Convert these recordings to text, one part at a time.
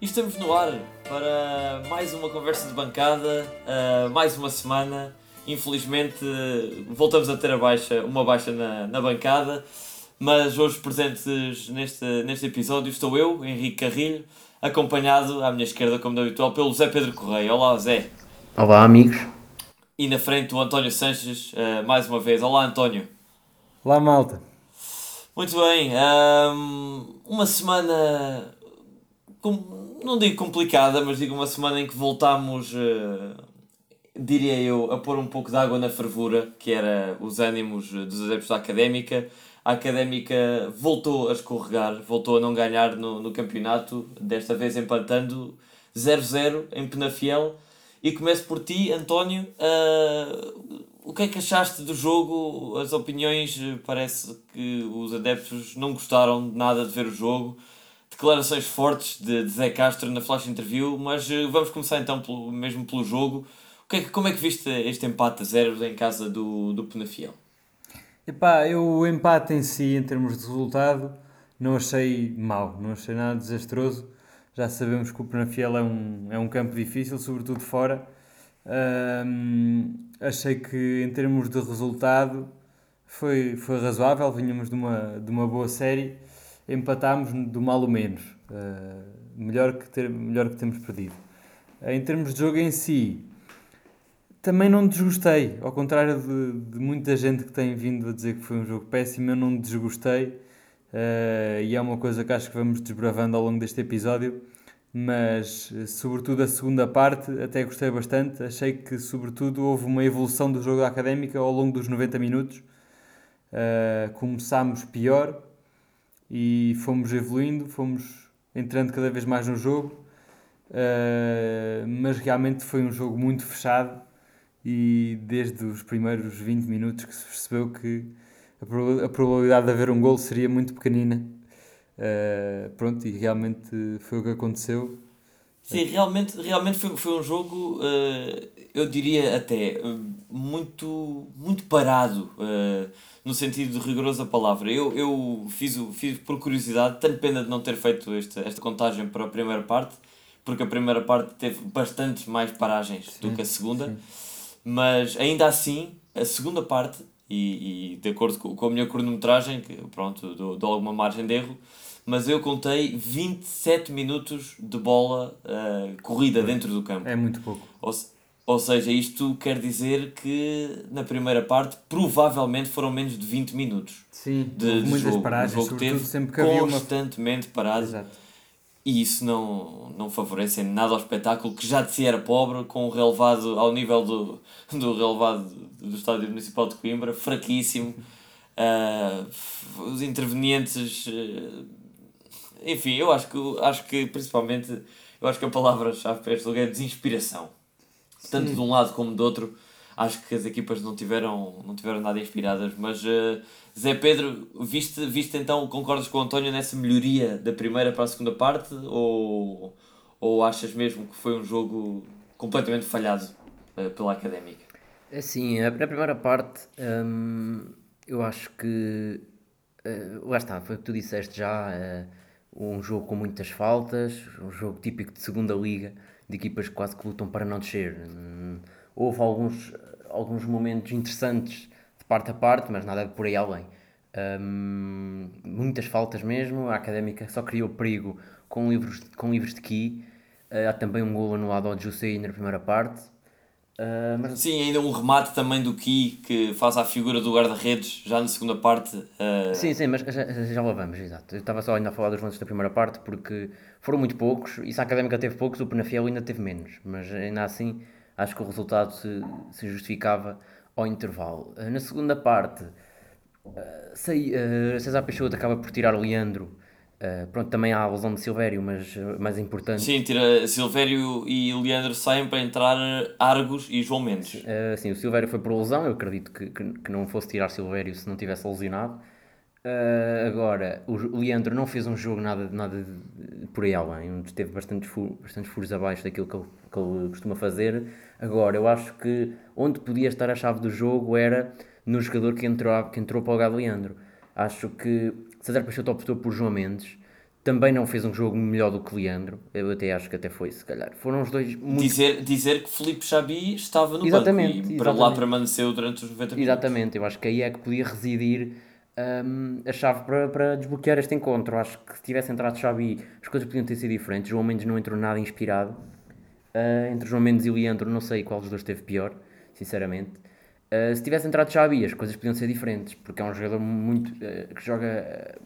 E estamos no ar para mais uma conversa de bancada, uh, mais uma semana. Infelizmente voltamos a ter a baixa, uma baixa na, na bancada, mas hoje presentes neste, neste episódio estou eu, Henrique Carrilho, acompanhado à minha esquerda, como de habitual, pelo Zé Pedro Correia. Olá, Zé. Olá, amigos. E na frente o António Sanches, uh, mais uma vez. Olá, António. Olá, malta. Muito bem. Um, uma semana com, não digo complicada, mas digo uma semana em que voltámos, uh, diria eu, a pôr um pouco de água na fervura, que era os ânimos dos adeptos da Académica. A Académica voltou a escorregar, voltou a não ganhar no, no campeonato, desta vez empatando 0-0 em Penafiel. E começo por ti, António. Uh, o que é que achaste do jogo? As opiniões, parece que os adeptos não gostaram nada de ver o jogo declarações fortes de, de Zé Castro na flash interview, mas uh, vamos começar então pelo, mesmo pelo jogo. Que é, como é que viste este empate a zero em casa do, do Penafiel? Epá, eu o empate em si, em termos de resultado, não achei mau, não achei nada desastroso. Já sabemos que o Penafiel é um, é um campo difícil, sobretudo fora. Achei que em termos de resultado foi, foi razoável, vinhamos de uma, de uma boa série empatámos do mal o menos. Uh, melhor, que ter, melhor que temos perdido. Uh, em termos de jogo em si, também não desgostei. Ao contrário de, de, muita gente que tem vindo a dizer que foi um jogo péssimo, eu não desgostei. Uh, e é uma coisa que acho que vamos desbravando ao longo deste episódio. Mas, sobretudo, a segunda parte até gostei bastante. Achei que, sobretudo, houve uma evolução do jogo da académica ao longo dos 90 minutos. Uh, começámos pior, e fomos evoluindo, fomos entrando cada vez mais no jogo, uh, mas realmente foi um jogo muito fechado e desde os primeiros 20 minutos que se percebeu que a probabilidade de haver um gol seria muito pequenina. Uh, pronto, e realmente foi o que aconteceu. Sim, realmente, realmente foi, foi um jogo, uh, eu diria até, muito, muito parado. Uh, no sentido rigoroso da palavra. Eu, eu fiz, fiz por curiosidade, tenho pena de não ter feito esta, esta contagem para a primeira parte, porque a primeira parte teve bastantes mais paragens sim, do que a segunda, sim. mas ainda assim, a segunda parte, e, e de acordo com, com a minha cronometragem, que pronto, dou, dou alguma margem de erro, mas eu contei 27 minutos de bola uh, corrida dentro do campo. É muito pouco. Ou, ou seja, isto quer dizer que na primeira parte provavelmente foram menos de 20 minutos. Sim, de, de muitas jogo. paragens, jogo teve sempre que constantemente uma... parado. Exato. E isso não, não favorece nada ao espetáculo, que já de si era pobre, com o relevado ao nível do, do relevado do Estádio Municipal de Coimbra, fraquíssimo. Uh, os intervenientes. Uh, enfim, eu acho que, acho que principalmente. Eu acho que a palavra-chave para este lugar é desinspiração tanto Sim. de um lado como do outro, acho que as equipas não tiveram, não tiveram nada inspiradas. Mas uh, Zé Pedro, viste, viste então, concordas com o António nessa melhoria da primeira para a segunda parte? Ou, ou achas mesmo que foi um jogo completamente falhado uh, pela académica? Sim, na primeira parte hum, eu acho que uh, lá está, foi o que tu disseste já. um jogo com muitas faltas, um jogo típico de segunda liga de equipas que quase que lutam para não descer. Houve alguns, alguns momentos interessantes parte a parte, mas nada por aí além. Um, muitas faltas mesmo, a Académica só criou perigo com livros, com livros de Key. Uh, há também um gol anulado ao Jusei na primeira parte. Uh, mas... Sim, ainda um remate também do Ki que faz a figura do guarda-redes já na segunda parte. Uh... Sim, sim, mas já, já lá vamos, exato. Eu estava só ainda a falar dos lances da primeira parte porque foram muito poucos e se a Académica teve poucos, o Penafiel ainda teve menos. Mas ainda assim acho que o resultado se, se justificava ao intervalo. Uh, na segunda parte, sei, César Peixoto acaba por tirar o Leandro Uh, pronto, também há a lesão de Silvério, mas mais importante. Sim, tira Silvério e Leandro saem para entrar Argos e João Mendes. Uh, sim, o Silvério foi por lesão, eu acredito que, que, que não fosse tirar Silvério se não tivesse lesionado. Uh, agora, o Leandro não fez um jogo nada, nada por aí além, onde teve bastantes, furos, bastantes furos abaixo daquilo que ele, que ele costuma fazer. Agora, eu acho que onde podia estar a chave do jogo era no jogador que entrou, que entrou para o de Leandro. Acho que César Peixoto optou por João Mendes, também não fez um jogo melhor do que Leandro. Eu até acho que até foi, se calhar. Foram os dois muito. Dizer, dizer que Felipe Xabi estava no Exatamente, banco e para lá permaneceu durante os 90 minutos. Exatamente, eu acho que aí é que podia residir hum, a chave para, para desbloquear este encontro. Acho que se tivesse entrado Xabi, as coisas podiam ter sido diferentes. João Mendes não entrou nada inspirado. Uh, entre João Mendes e Leandro, não sei qual dos dois esteve pior, sinceramente. Uh, se tivesse entrado Xabi, as coisas podiam ser diferentes, porque é um jogador muito uh, que joga,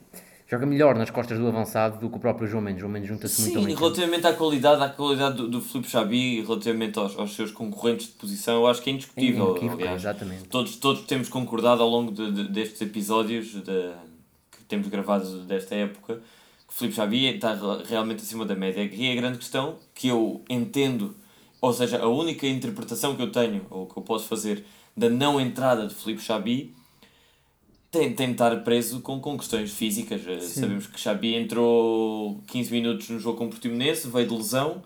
joga melhor nas costas do avançado do que o próprio João Mendes. João Mendes junta-se muito Sim, bem. relativamente à qualidade, à qualidade do, do Felipe Xabi, relativamente aos, aos seus concorrentes de posição, eu acho que é indiscutível. Inequívoco, aliás. exatamente. Todos, todos temos concordado ao longo de, de- destes episódios de- que temos gravado desta época Felipe Xabi está re- realmente acima da média. E a grande questão que eu entendo, ou seja, a única interpretação que eu tenho, ou que eu posso fazer, da não entrada de Felipe Xabi tem, tem de estar preso com, com questões físicas. Eh, Sabemos que Xabi entrou 15 minutos no jogo com o Portimonense, veio de lesão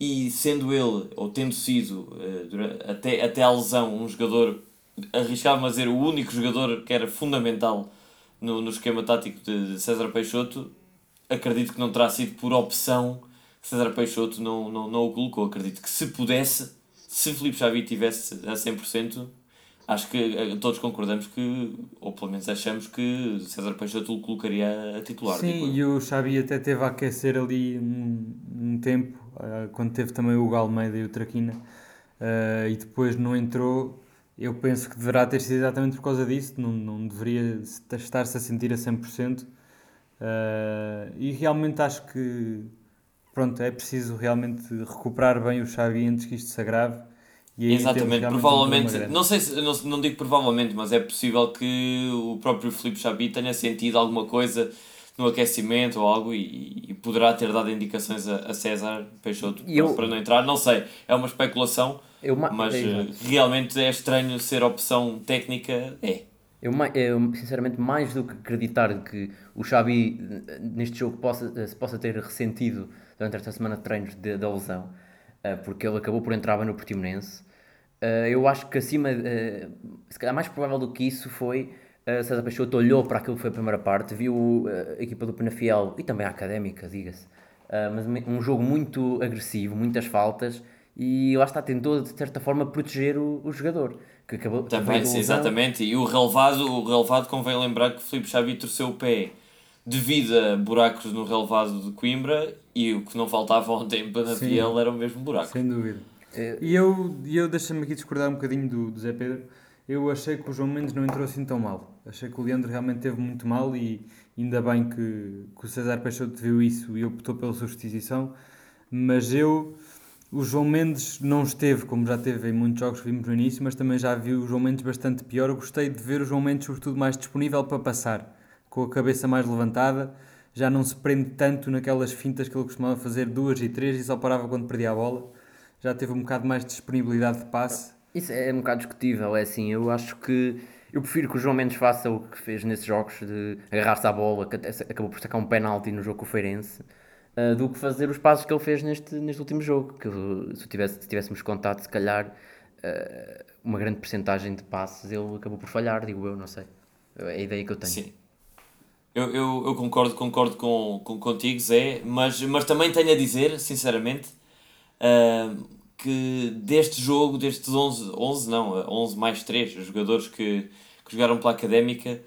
e sendo ele, ou tendo sido eh, até, até à lesão, um jogador, arriscava-me a dizer, o único jogador que era fundamental no, no esquema tático de César Peixoto, acredito que não terá sido por opção que César Peixoto não, não, não o colocou. Acredito que se pudesse, se Filipe Xavi tivesse a 100%, acho que eh, todos concordamos que, ou pelo menos achamos que César Peixoto o colocaria a titular. Sim, e o Xabi até teve a aquecer ali um, um tempo, ah, quando teve também o Hugo Almeida e o Traquina, ah, e depois não entrou. Eu penso que deverá ter sido exatamente por causa disso, não, não deveria estar-se a sentir a 100%. Ah, e realmente acho que pronto, é preciso realmente recuperar bem o Xabi antes que isto se agrave. E Exatamente, um provavelmente, grande. não sei se, não, não digo provavelmente, mas é possível que o próprio Filipe Xabi tenha sentido alguma coisa no aquecimento ou algo e, e poderá ter dado indicações a, a César Peixoto E eu- para não entrar, não sei, é uma especulação, Eu, ma- mas é, eh, realmente é estranho ser opção técnica, é. Eu, eu, sinceramente, mais do que acreditar que o Xabi eh, neste jogo possa, eh, se possa ter ressentido durante esta semana de treinos da lesão, eh, porque ele acabou por entrar bem no Portimonense, eu acho que acima, se calhar mais provável do que isso foi César Peixoto olhou para aquilo que foi a primeira parte, viu a equipa do Penafiel e também a Académica, diga-se, mas um jogo muito agressivo, muitas faltas e lá está, tentou de certa forma proteger o, o jogador. Que acabou, Também, sim, exatamente. E o relevado, o relevado convém lembrar que o Filipe Xavi torceu o pé devido a buracos no relevado de Coimbra e o que não faltava ontem para Sim. Fiel era o mesmo buraco. Sem dúvida. Eh, E eu, e eu deixa-me aqui discordar um bocadinho do, do Zé Pedro. Eu achei que o João Mendes não entrou assim tão mal. Achei que o Leandro realmente teve muito mal e ainda bem que, que o César Peixoto viu isso e optou pela substituição. Mas eu, o João Mendes não esteve, como já teve em muitos jogos que vimos no início, mas também já vi o João Mendes bastante pior. Eu gostei de ver o João Mendes, sobretudo, mais disponível para passar, com a cabeça mais levantada. Já não se prende tanto naquelas fintas que ele costumava fazer duas e três e só parava quando perdia a bola já teve um bocado mais de disponibilidade de passe. Isso é um bocado discutível, é assim, eu acho que eu prefiro que o João Mendes faça o que fez nesses jogos de agarrar-se à bola, que até acabou por sacar um penalti no jogo com o Feirense, ah, do que fazer os passos que ele fez neste, neste último jogo, que se, tivesse, se tivéssemos contado, se calhar, ah, uma grande porcentagem de passes ele acabou por falhar, digo eu, não sei. É a ideia que eu tenho. Sim. Eu, eu, eu concordo, concordo com, com, contigo, Zé, mas, mas também tenho a dizer, sinceramente, ah, que deste jogo, destes 11, 11 não, ah, 11 mais 3 jogadores que, que jogaram pela Académica,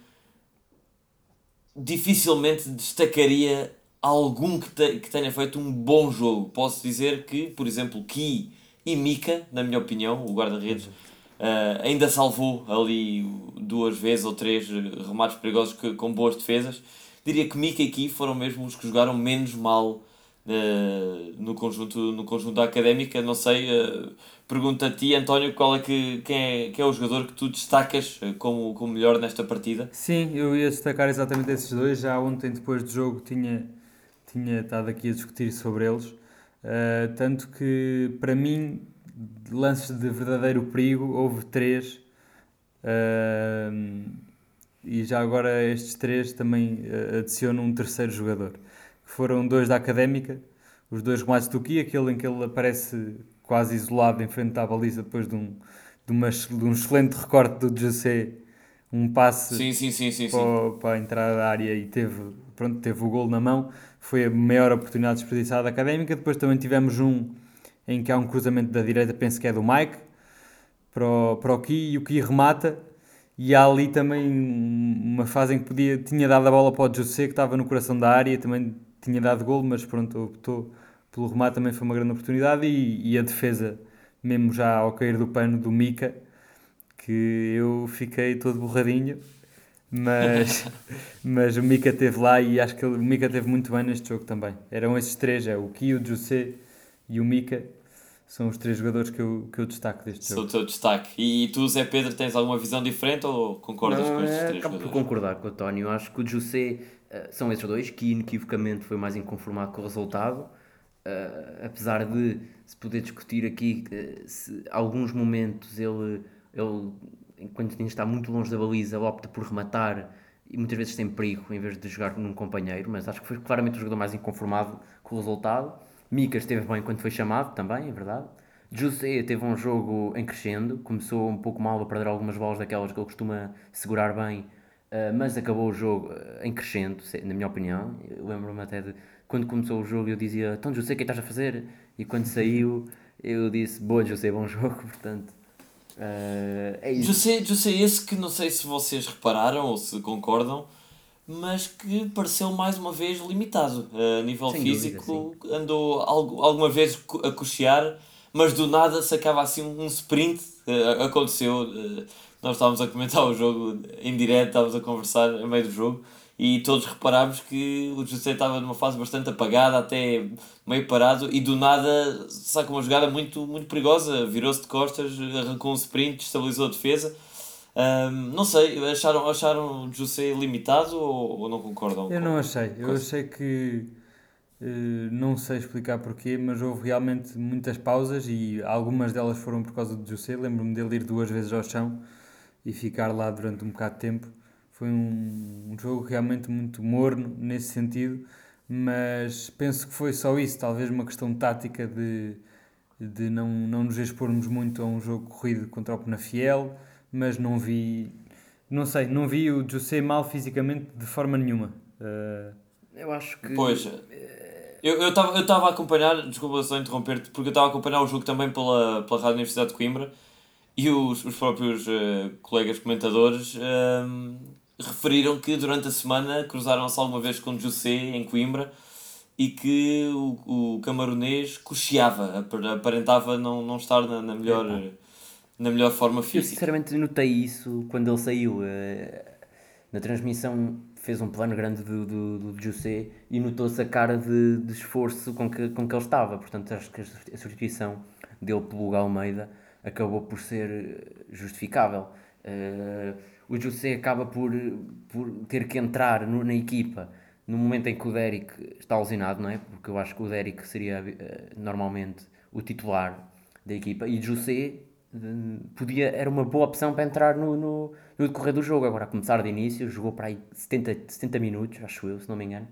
dificilmente destacaria algum que, te, que tenha feito um bom jogo. Posso dizer que, por exemplo, Ki e Mika, na minha opinião, o guarda-redes, ah, ainda salvou ali duas vezes ou três eh, remates perigosos que- com boas defesas. Diria que Mika e Ki foram mesmo os que jogaram menos mal eh, no, conjunto, no conjunto da académica. Não sei, eh, pergunto a ti, António, qual é que, quem, é, quem é o jogador que tu destacas como, como melhor nesta partida? Sim, eu ia destacar exatamente esses dois. Já ontem, depois do jogo, tinha, tinha estado aqui a discutir sobre eles. Uh, tanto que, para mim, lances de verdadeiro perigo, houve três. Uh, e já agora estes três também uh, adicionam um terceiro jogador. Que foram dois da Académica, os dois remates do Ki, aquele em que ele aparece quase isolado em frente à baliza depois de um, de uma, de um excelente recorte do José, um passe Sim, sim, sim, para, para a entrada da área e teve, pronto, teve o gol na mão. foi a maior oportunidade desperdiçada da Académica. Depois também tivemos um em que há um cruzamento da direita, penso que é do Mike, para o, para o Ki, e o Ki remata, e há ali também uma fase em que podia, tinha dado a bola para o José, que estava no coração da área, também tinha dado gol, mas pronto, optou pelo remate, também foi uma grande oportunidade, e, e a defesa, mesmo já ao cair do pano do Mika, que eu fiquei todo borradinho, mas, mas o Mika esteve lá e acho que o Mika esteve muito bem neste jogo também. Eram esses três, é o Ki, o José e o Mika, são os três jogadores que eu, que eu destaco deste São jogo. o teu destaque. E tu, Zé Pedro, tens alguma visão diferente ou concordas Não, com estes é, três acabo por jogadores? concordar com o António. Acho que o José eh, são esses dois, que inequivocamente foi mais inconformado com o resultado. Eh, apesar de se poder discutir aqui eh, se alguns momentos ele, ele, enquanto ainda está muito longe da baliza, opta por rematar e muitas vezes tem perigo em vez de jogar num companheiro, mas acho que foi claramente o jogador mais inconformado com o resultado. Mika esteve bem quando foi chamado também, é verdade. José teve um jogo em crescendo, começou um pouco mal a perder algumas bolas daquelas que ele costuma segurar bem, eh, mas acabou o jogo eh, em crescendo, na minha opinião. Lembro-me até de quando começou o jogo eu dizia: Então, José, o que é estás a fazer? E quando saiu, eu disse: Boa, José, bom jogo. Portanto, eh, é isso. José, José esse que não sei se vocês repararam ou se concordam, mas que pareceu mais uma vez limitado. Eh, A nível Sem dúvida, físico, andou algo, alguma vez a cochear, mas do nada sacava assim um sprint. Eh, aconteceu, eh, nós estávamos a comentar o jogo em direto, estávamos a conversar a meio do jogo. E todos reparámos que o José estava numa fase bastante apagada, até meio parado, e do nada saca uma jogada muito, muito perigosa. Virou-se de costas, arrancou um sprint, estabilizou a defesa. Ahm, não sei, acharam, acharam o José limitado ou, ou não concordam? Eu não achei. Eu achei que eh, não sei explicar porquê, mas houve realmente muitas pausas e algumas delas foram por causa do José. Lembro-me dele ir duas vezes ao chão e ficar lá durante um bocado de tempo. Foi um, um jogo realmente muito morno nesse sentido, mas penso que foi só isso, talvez uma questão tática de, de não, não nos expormos muito a um jogo corrido contra o Penafiel, mas não vi, não sei, não vi o José mal fisicamente de forma nenhuma. Eh, Eu acho que. Pois, eu estava eu estava a acompanhar, desculpa só interromper-te, porque eu estava a acompanhar o jogo também pela, pela Rádio Universidade de Coimbra e os, os próprios eh, colegas comentadores ehm, referiram que durante a semana cruzaram-se alguma vez com o José em Coimbra e que o, o camaronês cocheava, apar- aparentava não, não estar na, na melhor, na melhor forma Eu física. sinceramente notei isso quando ele saiu. eh, Na transmissão fez um plano grande do, do, do José e notou-se a cara de, de esforço com que, com que ele estava. Portanto, acho que a substituição dele pelo Almeida acabou por ser eh, justificável. Eh, o José acaba por, por ter que entrar no- na equipa no momento em que o Derek está lesionado, não é? Porque eu acho que o Derek seria eh, normalmente o titular da equipa e José eh, podia, era uma boa opção para entrar no, no, no decorrer do jogo. Agora, a começar de início, jogou para aí 70, 70 minutos, acho eu, se não me engano.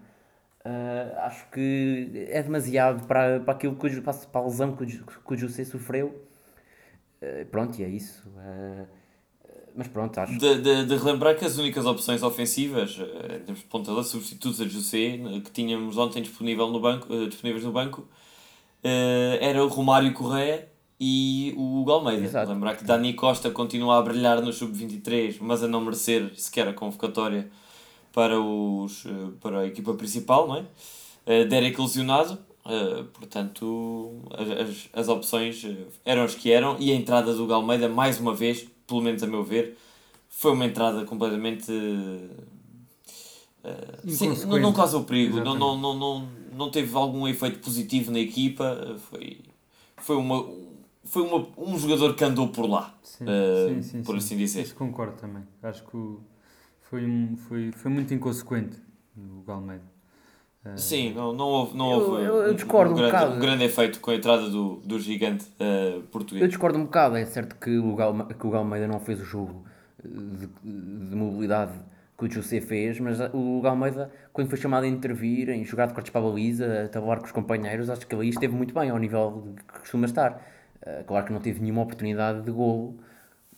Acho que é demasiado para, para aquilo que para a lesão que o, que o José sofreu. Pronto, e é isso. Mas pronto, acho De, de, de relembrar que as únicas opções ofensivas, eh, em termos de ponta substitutos a José, que tínhamos ontem disponível no banco, eh, disponíveis no banco, eh, era o Romário Correia e o Hugo Almeida. Exato. Lembrar que Dani Costa continua a brilhar no Sub-23, mas a não merecer sequer a convocatória para, os, para a equipa principal, não é? Derek lesionado, eh, portanto as, as, opções eram as que eram e a entrada do Hugo Almeida, mais uma vez, pelo menos a meu ver, foi uma entrada completamente. eh, sim, não, não causou perigo, não, Exatamente. não, não, não, não teve algum efeito positivo na equipa. Foi, foi, uma, foi uma, um jogador que andou por lá, Sim, eh, sim, sim, por sim. assim dizer. Isso concordo também. Acho que foi, um- foi, foi muito inconsequente o Galmeida. Sim, não, não houve, não Eu- houve eu- eu discordo um grande, bocado. um grande efeito com a entrada do, do gigante Eu português. discordo um bocado, é certo que o, Gal, que o Galmeida não fez o jogo de, de mobilidade que o José fez, mas o Galmeida, quando foi chamado a intervir, em jogar de cortes para a baliza, a tabular com os companheiros, acho que ali esteve muito bem, ao nível que costuma estar. Eh, Claro que não teve nenhuma oportunidade de golo,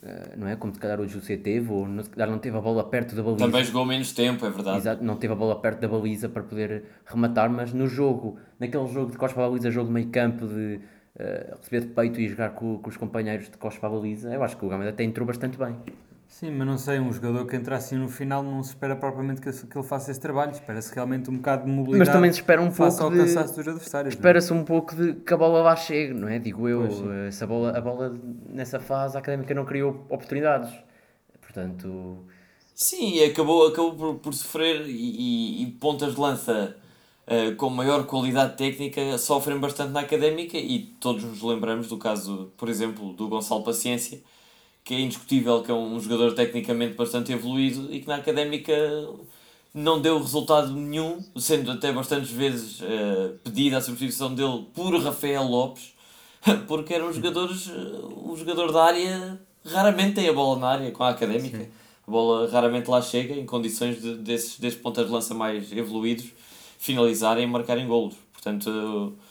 eh, não é? Como se calhar o José teve, ou se calhar não teve a bola perto da baliza. Também jogou menos tempo, é verdade. Exato, não teve a bola perto da baliza para poder rematar, mas no jogo, naquele jogo de costas para a baliza, jogo de meio campo, de uh, receber de peito e jogar com, com os companheiros de costas para a baliza, eu acho que o Gama até entrou bastante bem. Sim, mas não sei, um jogador que entra assim no final não se espera propriamente que, que ele faça esse trabalho, espera-se realmente um bocado de mobilidade. Mas também se espera um pouco ao cansaço dos adversários. É? Espera-se um pouco de que a bola lá chegue, não é? Digo eu, essa bola, a bola nessa fase a Académica não criou oportunidades. Portanto... Sim, acabou, acabou por, por sofrer e, e, e pontas de lança uh, com maior qualidade técnica sofrem bastante na Académica e todos nos lembramos do caso, por exemplo, do Gonçalo Paciência, que é indiscutível que é um jogador tecnicamente bastante evoluído e que na académica não deu resultado nenhum, sendo até bastantes vezes uh, pedida a substituição dele por Rafael Lopes, porque era um jogador, um jogador da área, raramente tem a bola na área com a académica. Sim. A bola raramente lá chega em condições de, desses, desses pontas de lança mais evoluídos finalizarem e marcarem golos. Portanto, Uh,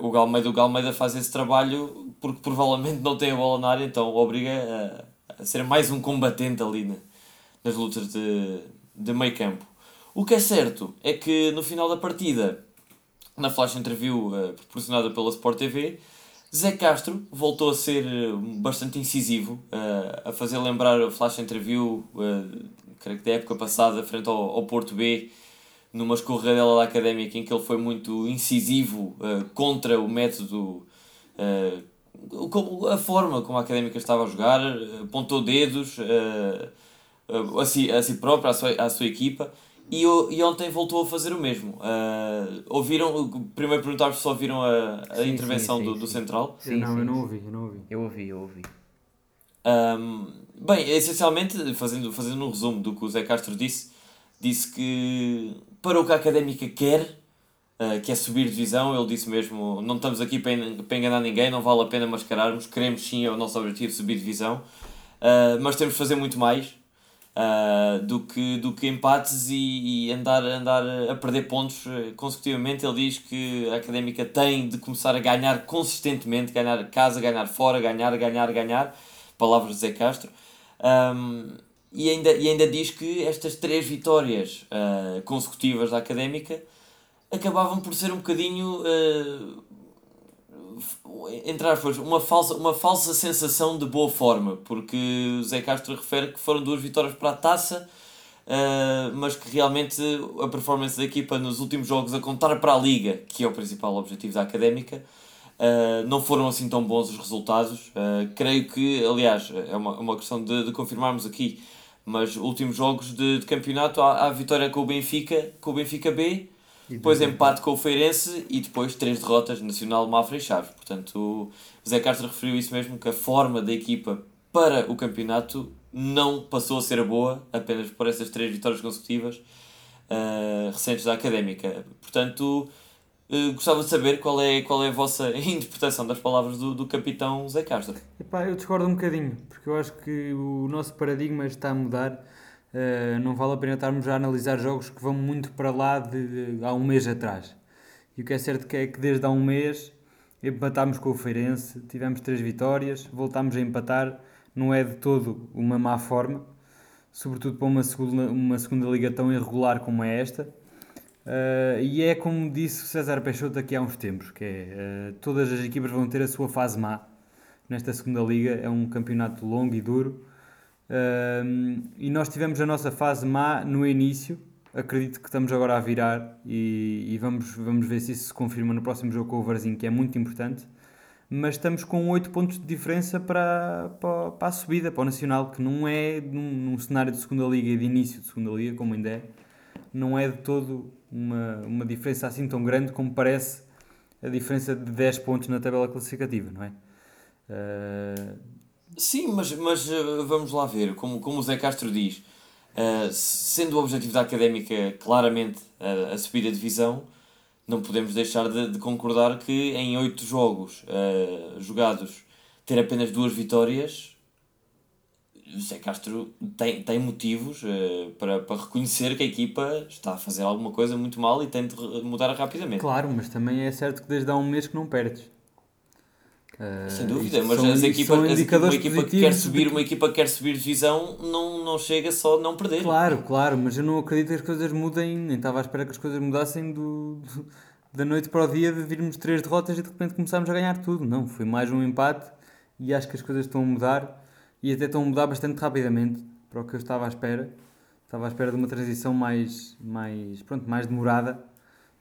o Galmeida, o Galmeida faz esse trabalho porque provavelmente não tem a bola na área, então obriga a, a ser mais um combatente ali na, nas lutas de, de meio campo. O que é certo é que no final da partida, na flash interview uh, proporcionada pela Sport TV, Zé Castro voltou a ser eh, bastante incisivo, uh, a fazer lembrar a flash interview, creio que da época passada, frente ao, ao Porto B, numa escorregadela da académica em que ele foi muito incisivo uh, contra o método, uh, a forma como a académica estava a jogar, apontou dedos uh, a, si, a si próprio, à sua, à sua equipa. E, e ontem voltou a fazer o mesmo. ouviram, primeiro perguntar-vos se ouviram a, a sim, intervenção sim, sim, do, do Central. Sim, não, eu não ouvi, eu não ouvi. Eu ouvi, eu ouvi. Um, bem, essencialmente, fazendo, fazendo um resumo do que o Zé Castro disse, disse que para o que a Académica quer, uh, que é subir divisão, ele disse mesmo, não estamos aqui para, enganar ninguém, não vale a pena mascararmos, queremos sim, é o nosso objetivo subir divisão, uh, mas temos de fazer muito mais uh, do, que, do que empates e, e, andar, andar a perder pontos consecutivamente. Ele diz que a Académica tem de começar a ganhar consistentemente, ganhar casa, ganhar fora, ganhar, ganhar, ganhar, palavras de Zé Castro. Um, e ainda, e ainda diz que estas três vitórias uh, consecutivas da Académica acabavam por ser um bocadinho, uh, entre aspas, uma falsa, uma falsa sensação de boa forma, porque o Zé Castro refere que foram duas vitórias para a taça, uh, mas que realmente a performance da equipa nos últimos jogos a contar para a Liga, que é o principal objetivo da Académica, Uh, não foram assim tão bons os resultados. Creio que, aliás, é uma, uma questão de, de confirmarmos aqui mas últimos jogos de, de campeonato há, há vitória com o Benfica, com o Benfica B, depois empate com o Feirense e depois três derrotas Nacional, Mafra e Chaves. Portanto, o Zé Castro referiu isso mesmo, que a forma da equipa para o campeonato não passou a ser boa apenas por essas três vitórias consecutivas uh, recentes da Académica. Portanto, Uh, gostava de saber qual é, qual é a vossa interpretação das palavras do, do capitão Zé Castro. Epá, eu discordo um bocadinho, porque eu acho que o nosso paradigma está a mudar. Uh, não vale a pena estarmos a analisar jogos que vão muito para lá de, de, há um mês atrás. E o que é certo que é que desde há um mês empatámos com o Feirense, tivemos três vitórias, voltámos a empatar, não é de todo uma má forma, sobretudo para uma segunda, uma segunda liga tão irregular como é esta. Uh, e é como disse o César Peixoto aqui há uns tempos, que é, uh, todas as equipas vão ter a sua fase má nesta segunda liga, é um campeonato longo e duro, uh, e nós tivemos a nossa fase má no início, acredito que estamos agora a virar e, e, vamos, vamos ver se isso se confirma no próximo jogo com o Varzinho, que é muito importante, mas estamos com 8 pontos de diferença para, para, para a subida, para o Nacional, que não é num, num cenário de segunda liga e de início de segunda liga, como ainda é, não é de todo uma, uma diferença assim tão grande como parece a diferença de 10 pontos na tabela classificativa, não é? Uh... Sim, mas, mas eh, vamos lá ver, como, como o Zé Castro diz, uh, sendo o objetivo da académica claramente uh, a subir a divisão, não podemos deixar de, de concordar que em 8 jogos jogados ter apenas duas vitórias José Castro tem, tem motivos uh, para, para reconhecer que a equipa está a fazer alguma coisa muito mal e tem de mudar rapidamente. Claro, mas também é certo que desde há um mês que não perdes. Uh, Sem dúvida, mas as equipas, as, uma equipa que quer subir, uma equipa que quer subir divisão não, não chega só a não perder. Claro, claro, mas eu não acredito que as coisas mudem, nem estava à espera que as coisas mudassem do, do da noite para o dia de virmos três derrotas e de repente começámos a ganhar tudo. Não, foi mais um empate e acho que as coisas estão a mudar e até estão a mudar bastante rapidamente para o que eu estava à espera. Estava à espera de uma transição mais, mais, pronto, mais demorada,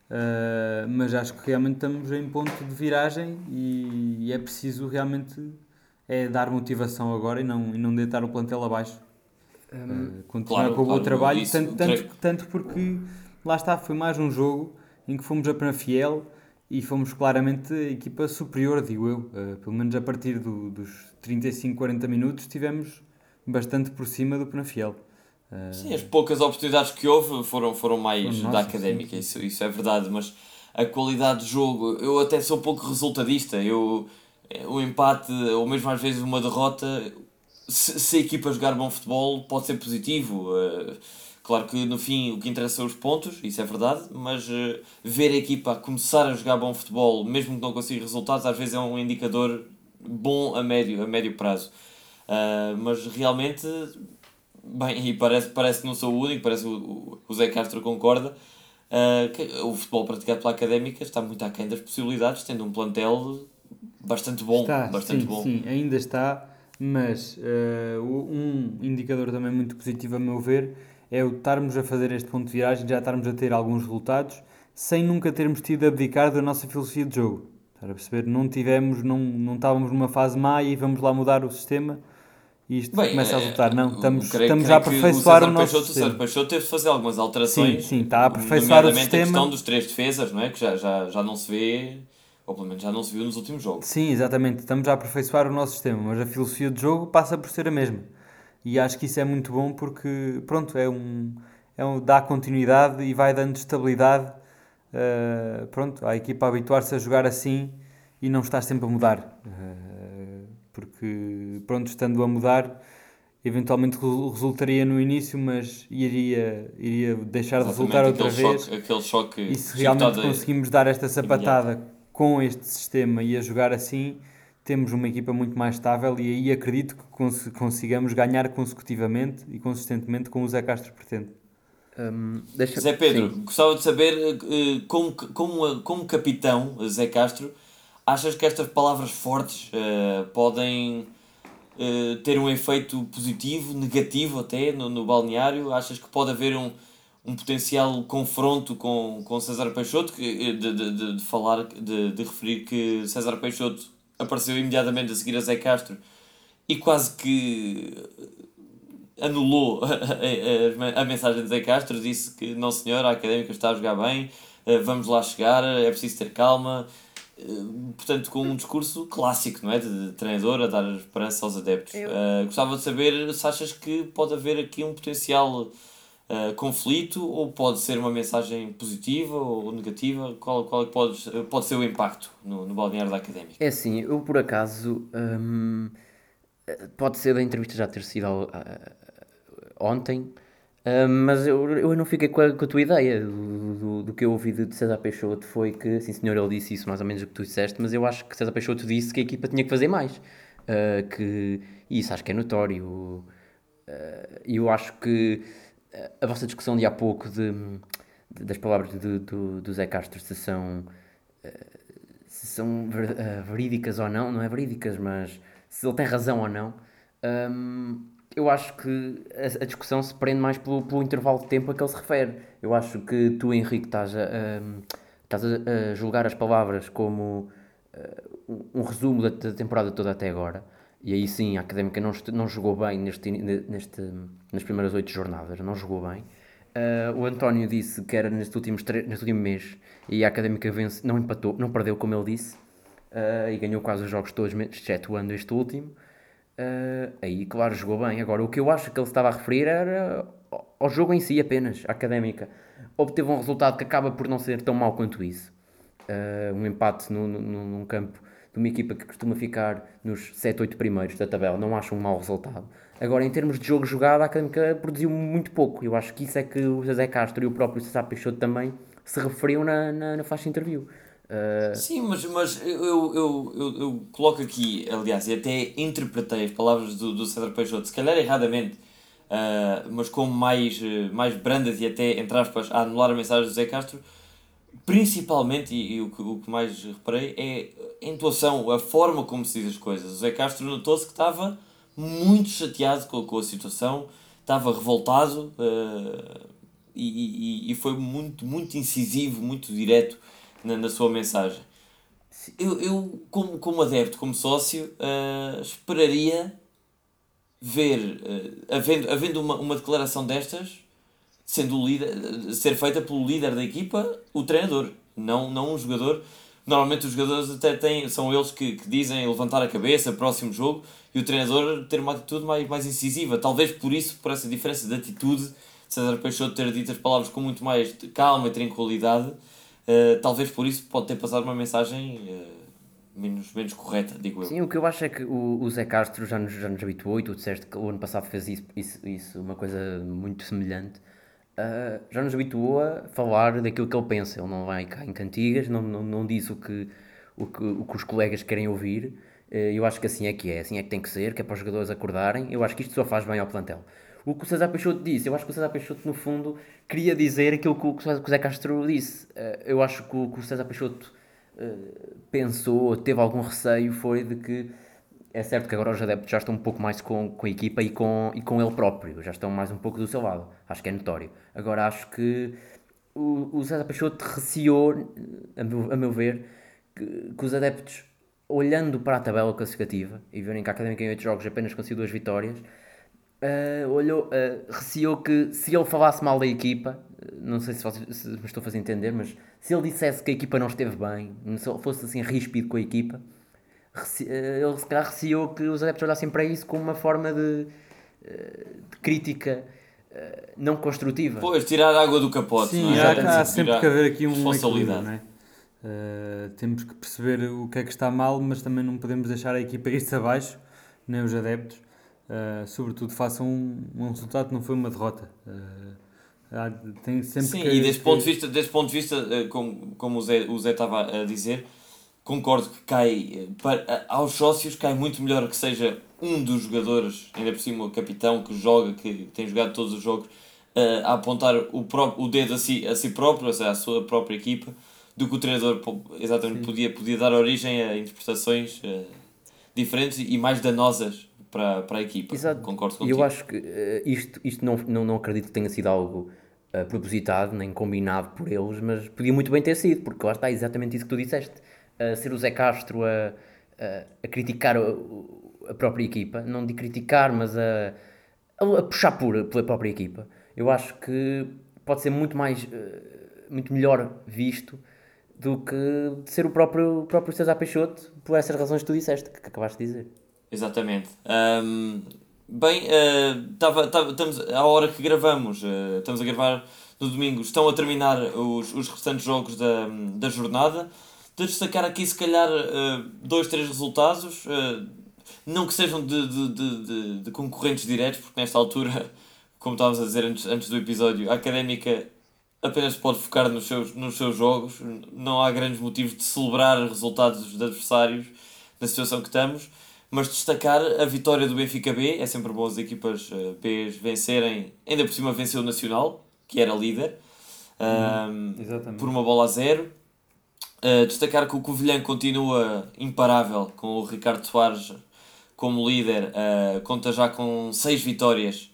uh, mas acho que realmente estamos em ponto de viragem e, e, é preciso realmente é dar motivação agora e não, e não deitar o plantel abaixo. Uh, continuar claro, com o claro, bom trabalho, isso, tanto, tanto, tanto porque lá está, foi mais um jogo em que fomos a Penafiel e fomos claramente a equipa superior, digo eu. Uh, pelo menos a partir do, dos 35, 40 minutos estivemos bastante por cima do Penafiel. Uh, sim, as poucas oportunidades que houve foram, foram mais foram da académica, isso, isso é verdade, mas a qualidade de jogo, eu até sou um pouco resultadista. Eu, eh, o empate, ou mesmo às vezes uma derrota, se, se a equipa jogar bom futebol, pode ser positivo. Uh, Claro que no fim o que interessa são os pontos, isso é verdade, mas uh, ver a equipa começar a jogar bom futebol, mesmo que não consiga resultados, às vezes é um indicador bom a médio, a médio prazo. Uh, mas realmente, bem, e parece, parece que não sou o único, parece que o, o Zé Castro concorda, uh, que o futebol praticado pela académica está muito aquém das possibilidades, tendo um plantel bastante bom. Está, bastante sim, bom. sim, ainda está, mas um indicador também muito positivo a meu ver é o estarmos a fazer este ponto de viragem, já estarmos a ter alguns resultados, sem nunca termos tido a abdicar da nossa filosofia de jogo. Estás a perceber? Não tivemos, não, não estávamos numa fase má e vamos lá mudar o sistema e isto Bem, começa a resultar. Não, estamos, creio, estamos creio a aperfeiçoar o, o nosso Peixoto, sistema. O Peixoto teve de fazer algumas alterações. Sim, sim, está a aperfeiçoar o sistema. a questão dos três defesas, não é? Que já, já, já não se vê, ou pelo menos já não se viu nos últimos jogos. Sim, exatamente. Estamos a aperfeiçoar o nosso sistema, mas a filosofia de jogo passa por ser a mesma. E acho que isso é muito bom porque, pronto, é um, é um dá continuidade e vai dando estabilidade uh, pronto, à equipa a habituar-se a jogar assim e não estar sempre a mudar. Uh, porque, pronto, estando a mudar, eventualmente resultaria no início, mas iria, iria deixar de resultar outra vez. Choque, aquele choque e se realmente conseguimos dar esta sapatada imediato. com este sistema e a jogar assim temos uma equipa muito mais estável e aí acredito que cons consigamos ganhar consecutivamente e consistentemente como o Zé Castro pretende. Um, Zé Pedro, Sim. gostava de saber, eh, como, como, como capitão, Zé Castro, achas que estas palavras fortes uh, podem uh, ter um efeito positivo, negativo até, no, no balneário? Achas que pode haver um, um potencial confronto com, com César Peixoto? De, de, de, de falar, de, de referir que César Peixoto apareceu imediatamente a seguir a Zé Castro e quase que anulou a, a, a, mensagem de Zé Castro, disse que não senhor, a académica está a jogar bem, eh, vamos lá chegar, é preciso ter calma. Eh, portanto, com um discurso clássico, não é? De, de treinador a dar esperança aos adeptos. Eu... Uh, gostava de saber se achas que pode haver aqui um potencial uh, conflito ou pode ser uma mensagem positiva ou negativa? Qual, qual é pode, pode ser o impacto no, no balneário da Académica? É assim, eu por acaso. Hum, pode ser da entrevista já ter sido uh, ontem, uh, mas eu, eu não fiquei com a, com a tua ideia do, do, do, que eu ouvi de César Peixoto. Foi que, sim senhor, ele disse isso mais ou menos o que tu disseste, mas eu acho que César Peixoto disse que a equipa tinha que fazer mais. Uh, que, e isso acho que é notório. E eu acho que a vossa discussão de há pouco de, de das palavras do, do, do, Zé Castro se são, eh, se são eh, verídicas ou não, não é verídicas, mas se ele tem razão ou não, hum, eu acho que a, a, discussão se prende mais pelo, pelo intervalo de tempo a que ele se refere. Eu acho que tu, Henrique, estás a, a estás a, a, julgar as palavras como uh, um resumo da, da temporada toda até agora e aí sim, a Académica não, não jogou bem neste, neste, nas primeiras oito jornadas, não jogou bem. Uh, o António disse que era neste, últimos neste último mês e a Académica vence, não empatou, não perdeu como ele disse uh, e ganhou quase os jogos todos, excetuando este último. Uh, aí, claro, jogou bem. Agora, o que eu acho que ele estava a referir era ao jogo em si apenas. A Académica obteve um resultado que acaba por não ser tão mau quanto isso. um empate no, no, num campo de uma equipa que costuma ficar nos 7, 8 primeiros da tabela, não acho um mau resultado. Agora, em termos de jogo jogado, a Académica produziu muito pouco. Eu acho que isso é que o José Castro e o próprio César Peixoto também se referiam na, na, na faixa interview. Uh... Sim, mas, mas eu, eu, eu, eu, coloco aqui, aliás, e até interpretei as palavras do, do César Peixoto, se calhar erradamente, uh, mas como mais, mais brandas e até, entre aspas, a anular a mensagem do Zé Castro, principalmente, e, e o, o que mais reparei, é a intuação, a forma como se diz as coisas. O Zé Castro notou-se que estava muito chateado com, com a situação, estava revoltado uh, e, e, e foi muito, muito incisivo, muito direto na, na sua mensagem. Eu, eu como, como adepto, como sócio, uh, esperaria ver, uh, havendo, havendo uma, uma declaração destas, sendo o líder, ser feita pelo líder da equipa, o treinador, não, não um jogador. Normalmente os jogadores até têm, são eles que, que dizem levantar a cabeça, próximo jogo, e o treinador ter uma atitude mais, mais incisiva. Talvez por isso, por essa diferença de atitude, César Peixoto ter dito as palavras com muito mais calma e tranquilidade, uh, talvez por isso pode ter passado uma mensagem uh, menos, menos correta, digo eu. Sim, o que eu acho é que o, o Zé Castro já nos, já nos habituou, e tu disseste que o ano passado fez isso, isso, isso uma coisa muito semelhante uh, já nos habituou a falar daquilo que ele pensa. Ele não vai cá em cantigas, não, não, não diz o que, o, que, o que os colegas querem ouvir. Uh, eu acho que assim é que é, assim é que tem que ser, que é para os jogadores acordarem. Eu acho que isto só faz bem ao plantel. O que o César Peixoto disse, eu acho que o César Peixoto, no fundo, queria dizer aquilo que o, que o Zé Castro disse. Uh, eu acho que o, que o César Peixoto pensou, teve algum receio, foi de que é certo que agora os adeptos já estão um pouco mais com, com a equipa e com, e com ele próprio, já estão mais um pouco do seu lado, acho que é notório. Agora acho que o, o César Peixoto receou, a meu, a meu ver, que, que, os adeptos, olhando para a tabela classificativa e verem que a Académica em 8 jogos apenas conseguiu duas vitórias, uh, olhou, uh, receou que se ele falasse mal da equipa, não sei se, se me estou a fazer entender, mas se ele dissesse que a equipa não esteve bem, se fosse assim ríspido com a equipa eh, ele se calhar receou que os adeptos olhassem para isso como uma forma de, eh, de crítica eh, não construtiva. Pois, tirar água do capote. Sim, é? há, há sempre que haver aqui um equilíbrio, não é? Uh, temos que perceber o que é que está mal, mas também não podemos deixar a equipa ir-se abaixo, nem os adeptos. Uh, sobretudo façam um, um resultado que não foi uma derrota. Uh, tem sempre Sim, que, e desse, que... Ponto de vista, desse ponto de vista, como, como o, Zé, o Zé estava a dizer, concordo que cai eh, para, aos sócios cai muito melhor que seja um dos jogadores, ainda por cima o capitão que joga, que tem jogado todos os jogos, uh, a apontar o, próprio, o dedo a si, a si próprio, ou seja, à sua própria equipa, do que o treinador exatamente podia, podia dar origem a interpretações uh, diferentes e mais danosas para, para a equipa. Exato. Concordo contigo. Eu acho que uh, isto, isto não, não, não acredito que tenha sido algo propositado, nem combinado por eles, mas podia muito bem ter sido, porque lá está exatamente isso que tu disseste a ser o Zé Castro a, a, a criticar a, a, própria equipa, não de criticar, mas a, a, puxar por, pela própria equipa. Eu acho que pode ser muito mais, eh, muito melhor visto do que de ser o próprio, o próprio César Peixoto, por essas razões que tu disseste, que acabaste de dizer. Exatamente. Um, bem, uh, tava, tava, estamos, à hora que gravamos, uh, estamos a gravar no domingo, estão a terminar os, os restantes jogos da, da jornada de destacar aqui se calhar uh, dois, três resultados, uh, não que sejam de, de, de, de, concorrentes diretos, porque nesta altura, como estávamos a dizer antes, antes do episódio, a académica apenas pode focar nos seus, nos seus jogos, não há grandes motivos de celebrar resultados dos adversários na situação que estamos, mas destacar a vitória do Benfica B, é sempre bom as equipas uh, B vencerem, ainda por cima venceu o Nacional, que era líder, hum, por uma bola a zero Destacar que o Covilhã continua imparável com o Ricardo Soares como líder, uh, conta já com 6 vitórias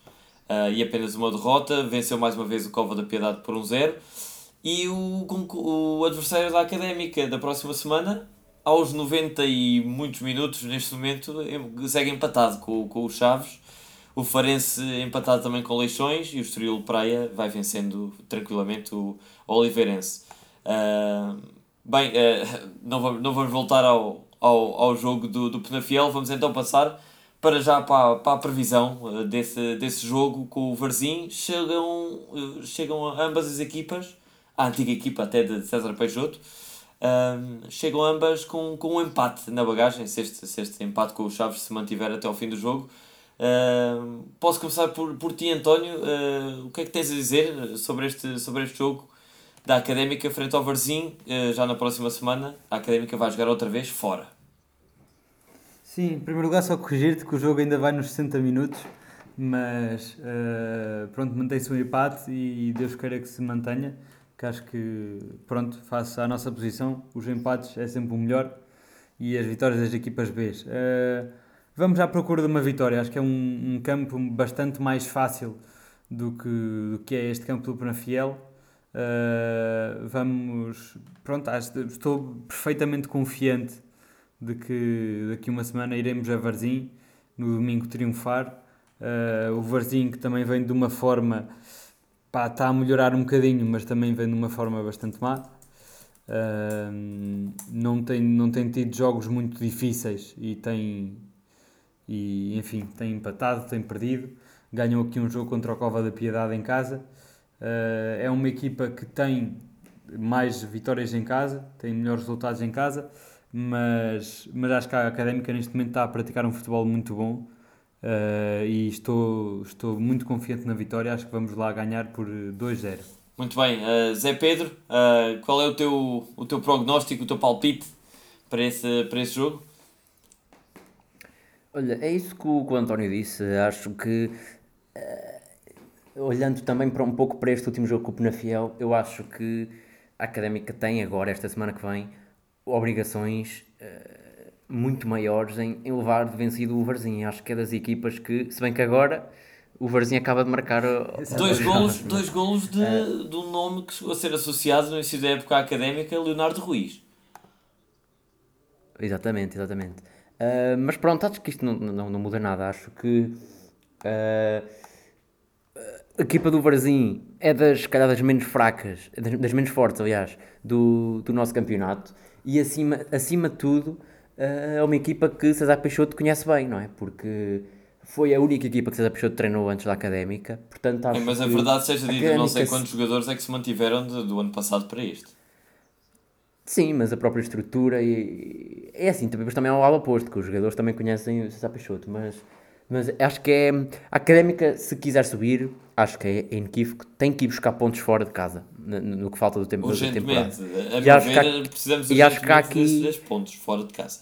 uh, e apenas uma derrota, venceu mais uma vez o Cova da Piedade por 1-0 um e o, o adversário da Académica da próxima semana, aos 90 e muitos minutos neste momento, segue empatado com, com o Chaves, o Farense empatado também com Leixões e o Estoril Praia vai vencendo tranquilamente o Oliveirense. Uh, Bem, uh, não, vamos, não vamos voltar ao, ao, ao jogo do, do Penafiel, vamos então passar para já para, para a previsão uh, desse, desse jogo com o Varzim. Chegam, uh, chegam ambas as equipas, a antiga equipa até de César Peixoto, chegam ambas com, com um empate na bagagem, se este, se este empate com o Chaves se mantiver até ao fim do jogo. posso começar por, por ti, António. o que é que tens a dizer sobre este, sobre este jogo? Da Académica frente ao Varzim, uh, já na próxima semana. A Académica vai jogar outra vez fora. Sim, em primeiro lugar, só corrigir-te que o jogo ainda vai nos 60 minutos, mas uh, pronto, mantém-se um empate e Deus queira que se mantenha. Que acho que, pronto, face à nossa posição, os empates é sempre o melhor e as vitórias das equipas B. Uh, vamos à procura de uma vitória. Acho que é um, um campo bastante mais fácil do que, do que é este campo do Penafiel. Uh, vamos, pronto, estou perfeitamente confiante de que daqui uma semana iremos a Varzim, no domingo triunfar. Uh, o Varzim que também vem de uma forma, pá, está a melhorar um bocadinho, mas também vem de uma forma bastante má. Uh, não, tem, não tem tido jogos muito difíceis e tem, e, enfim, tem empatado, tem perdido. Ganhou aqui um jogo contra o Cova da Piedade em casa. Uh, é uma equipa que tem mais vitórias em casa, tem melhores resultados em casa mas, mas acho que a Académica neste momento está a praticar um futebol muito bom uh, e estou, estou muito confiante na vitória. Acho que vamos lá ganhar por 2-0. Muito bem, uh, Zé Pedro, uh, qual é o teu, o teu prognóstico, o teu palpite para esse, para esse jogo? Olha, é isso que o, que o António disse. Acho que, olhando também para um pouco para este último jogo com o Penafiel, eu acho que a Académica tem agora, esta semana que vem, obrigações uh, muito maiores em, em levar de vencido o Varzim. Acho que é das equipas que, se bem que agora o Varzim acaba de marcar dois golos, dois golos de, uh, de um nome que chegou a ser associado no início da época académica, Leonardo Ruiz. Exatamente, exatamente. Uh, mas pronto, acho que isto não, não, não muda nada. Acho que uh, a equipa do Varzim é das, calhar, das menos fracas, das, das menos fortes, aliás, do, do nosso campeonato e acima, acima de tudo eh, é uma equipa que César Peixoto conhece bem, não é? Porque foi a única equipa que César Peixoto treinou antes da Académica, portanto é, Mas a verdade seja dita, não sei quantos jogadores é que se mantiveram de, do ano passado para este. Sim, mas a própria estrutura e... É assim, depois também é ao lado oposto, que os jogadores também conhecem o César Peixoto, mas mas acho que é. A académica, se quiser subir, acho que é inequívoco, tem que ir buscar pontos fora de casa, no, que falta do tempo da temporada. A e acho que há, precisamos e acho que aqui pontos fora de casa.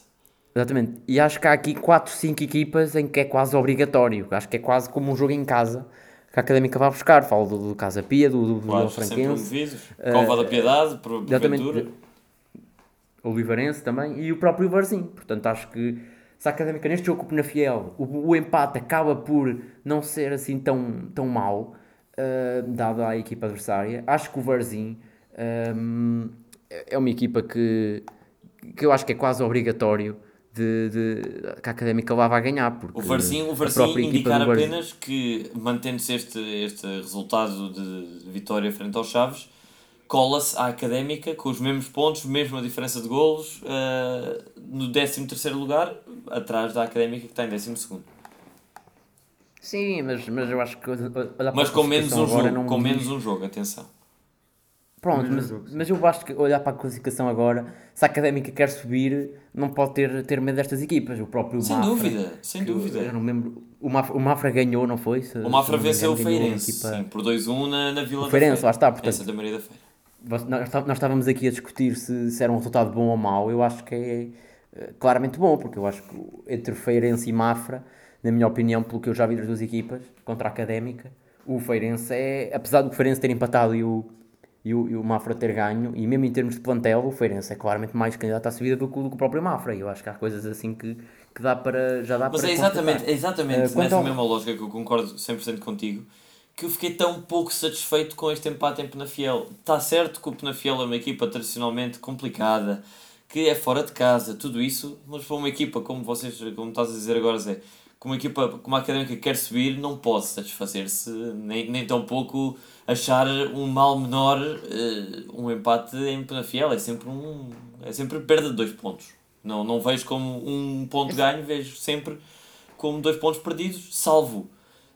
Exatamente. E acho que há aqui 4, 5 equipas em que é quase obrigatório. Acho que é quase como um jogo em casa que a Académica vai buscar. Falo do, do Casa Pia, do, do claro, Franquense. Uh, Cova da Piedade, por, exatamente. O Livarense também e o próprio Varzim. Portanto, acho que se a Académica neste jogo com o Penafiel, o, o empate acaba por não ser assim tão, tão mau, uh, dado à equipa adversária. Acho que o Varzim um, é uma equipa que, que eu acho que é quase obrigatório de, de, que a Académica lá vai ganhar. Porque o Varzim, o Varzim indicar apenas que, mantendo-se este, este resultado de vitória frente aos Chaves, cola-se à Académica com os mesmos pontos, mesma diferença de golos, uh, no 13 lugar, atrás da Académica que está em 12 Sim, mas, mas eu acho que. Mas com menos um jogo, não... com menos um jogo, atenção. Pronto, mas, mas eu acho que olhar para a classificação agora, se a Académica quer subir, não pode ter, ter medo destas equipas. O próprio sem Mafra. Sem dúvida, sem dúvida. Eu não lembro. O Mafra, o Mafra ganhou, não foi? Se, o Mafra venceu o Feirense, equipa... sim, por 2-1 na, na Vila o da Feirense, lá está, portanto. Essa da Maria da Feira nós estávamos aqui a discutir se, se, era um resultado bom ou mau. Eu acho que é eh, claramente bom, porque eu acho que entre Feirense e Mafra, na minha opinião, pelo que eu já vi das duas equipas, contra a Académica, o Feirense é, apesar do Feirense ter empatado e o, e o, e o Mafra ter ganho, e mesmo em termos de plantel, o Feirense é claramente mais candidato à subida do que, o próprio Mafra. E eu acho que há coisas assim que, que dá para, já dá Mas para é exatamente, é exatamente uh, nessa ao... mesma lógica que eu concordo 100% contigo que eu fiquei tão pouco satisfeito com este empate em Penafiel. Está certo que o Penafiel é uma equipa tradicionalmente complicada, que é fora de casa, tudo isso, mas para uma equipa, como vocês, como estás a dizer agora, Zé, como uma equipa como a Académica que quer subir, não pode satisfazer-se, nem, nem tão pouco achar um mal menor uh, um empate em Penafiel. É sempre, um, é sempre perda de dois pontos. Não, não vejo como um ponto ganho, vejo sempre como dois pontos perdidos, salvo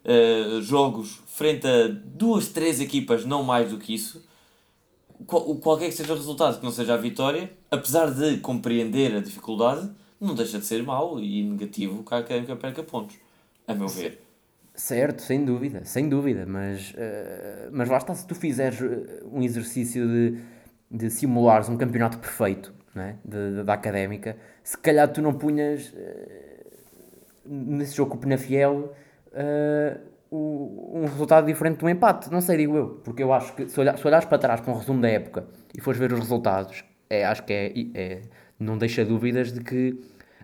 uh, jogos frente a duas, três equipas, não mais do que isso, qual, qualquer que seja o resultado, que não seja a vitória, apesar de compreender a dificuldade, não deixa de ser mau e negativo que a Académica perca pontos, a meu ver. Certo, sem dúvida, sem dúvida, mas, uh, mas lá está, se tu fizeres eh, um exercício de, de simulares um campeonato perfeito é? de, de, da académica, se calhar tu não punhas uh, nesse jogo com o Penafiel uh, um resultado diferente de um empate, não sei, digo eu, porque eu acho que se, olhar, se olhares para trás para um resumo da época e fores ver os resultados, é, acho que é, é não deixa dúvidas de que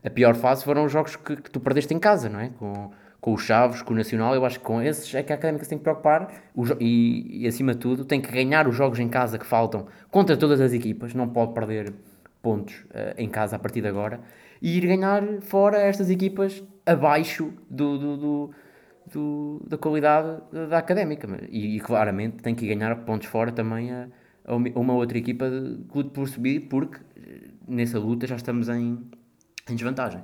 a pior fase foram os jogos que, que tu perdeste em casa, não é? Com, com os Chaves, com o Nacional, eu acho que com esses é que a Académica se tem que preocupar e, e, acima de tudo, tem que ganhar os jogos em casa que faltam contra todas as equipas, não pode perder pontos uh, em casa a partir de agora e ir ganhar fora estas equipas abaixo do, do, do, do da qualidade da Académica e, e, claramente tem que ganhar pontos fora também a, a uma outra equipa de luta por subir porque eh, nessa luta já estamos em, em desvantagem.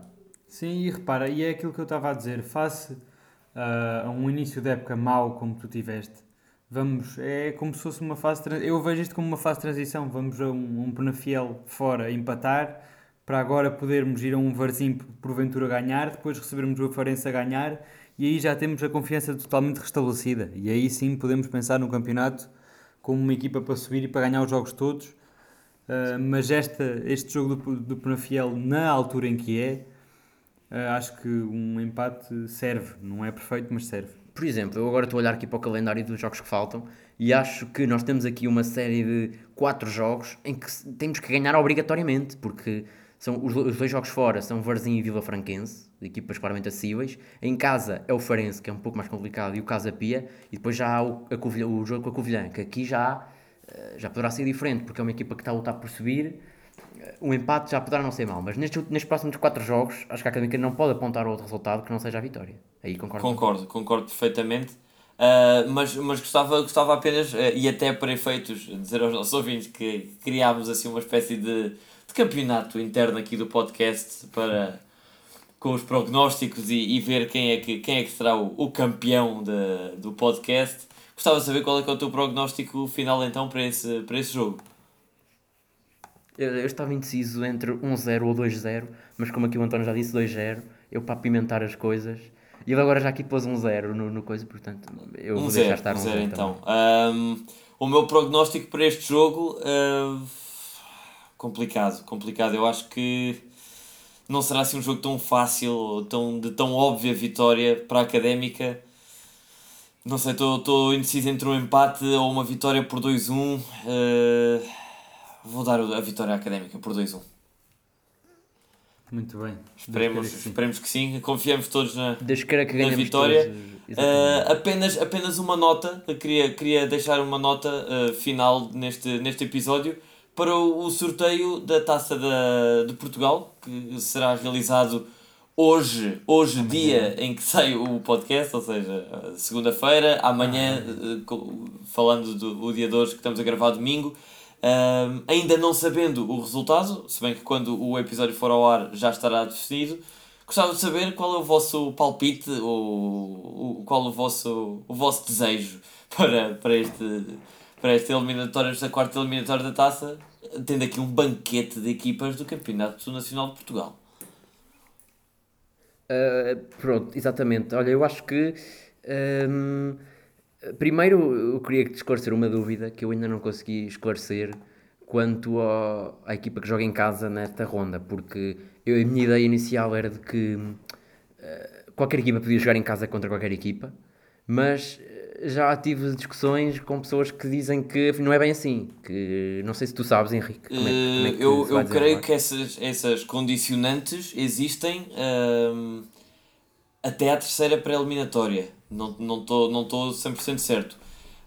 Sim, e repara, e é aquilo que eu estava a dizer, face uh, a um início de época mau como tu tiveste, vamos, é como se fosse uma fase, eu vejo isto como uma fase de transição, vamos a um, um Penafiel fora empatar, para agora podermos ir a um Varzim porventura ganhar, depois recebermos o Farense a ganhar, e aí já temos a confiança totalmente restabelecida, e aí sim podemos pensar no campeonato como uma equipa para subir e para ganhar os jogos todos, uh, mas esta, este jogo do, do Penafiel, na altura em que é, uh, acho que um empate serve. Não é perfeito, mas serve. Por exemplo, eu agora estou a olhar aqui para o calendário dos jogos que faltam e acho que nós temos aqui uma série de quatro jogos em que temos que ganhar obrigatoriamente, porque são os, dois jogos fora são Varzim e Vila Franquense, equipas claramente acessíveis. Em casa é o Farense, que é um pouco mais complicado, e o Casa Pia, e depois já há o, a o jogo com a Covilhã, que aqui já, eh, já poderá ser diferente, porque é uma equipa que está a lutar por subir o empate já poderá não ser mau, mas nestes, nestes próximos quatro jogos, acho que a Académica não pode apontar outro resultado que não seja a vitória. Aí concordo. Concordo, concordo perfeitamente. Uh, mas, mas gostava, gostava apenas, uh, e até para efeitos, dizer aos nossos ouvintes que criámos assim uma espécie de campeonato interno aqui do podcast para com os prognósticos e, e ver quem é que, quem é que será o, o campeão de, do podcast. Gostava de saber qual é, que é o teu prognóstico final então para esse, para esse jogo. Eu, eu estava indeciso entre 1-0 ou 2-0, mas como aqui o António já disse 2-0, eu para apimentar as coisas. E ele agora já aqui pôs 1-0 no, no coisa, portanto eu um vou zero, deixar estar 1-0 um zero, então. Um, o meu prognóstico para este jogo. Uh, complicado, complicado. Eu acho que não será assim um jogo tão fácil, tão, de tão óbvia vitória para a académica. Não sei, estou indeciso entre um empate ou uma vitória por 2-1. Uh, Vou dar a vitória académica por 2-1. Muito bem. Esperemos, que esperemos que sim. Confiamos todos na, que na vitória. Uh, apenas, apenas uma nota. Eu queria, queria deixar uma nota uh, final neste, neste episódio para o, sorteio da Taça da, de Portugal, que será realizado hoje, hoje dia em que sai o podcast, ou seja, segunda-feira, amanhã, uh, falando do dia de hoje que estamos a gravar domingo. Um, ainda não sabendo o resultado, se bem que quando o episódio for ao ar já estará definido, gostava de saber qual é o vosso palpite ou, qual o vosso, o vosso desejo para, para, este, para esta eliminatória, esta quarta eliminatória da taça, tendo aqui um banquete de equipas do Campeonato Nacional de Portugal. Uh, pronto, exatamente. Olha, eu acho que. Um Primeiro, eu queria esclarecer uma dúvida que eu ainda não consegui esclarecer quanto ao, à equipa que joga em casa nesta ronda, porque eu, a minha ideia inicial era de que uh, qualquer equipa podia jogar em casa contra qualquer equipa, mas já tive discussões com pessoas que dizem que não é bem assim. Que não sei se tu sabes, Henrique. Como é, como é que eu eu creio que essas, essas condicionantes existem uh, até à terceira pré-eliminatória. Não estou não tô, não tô 100% certo.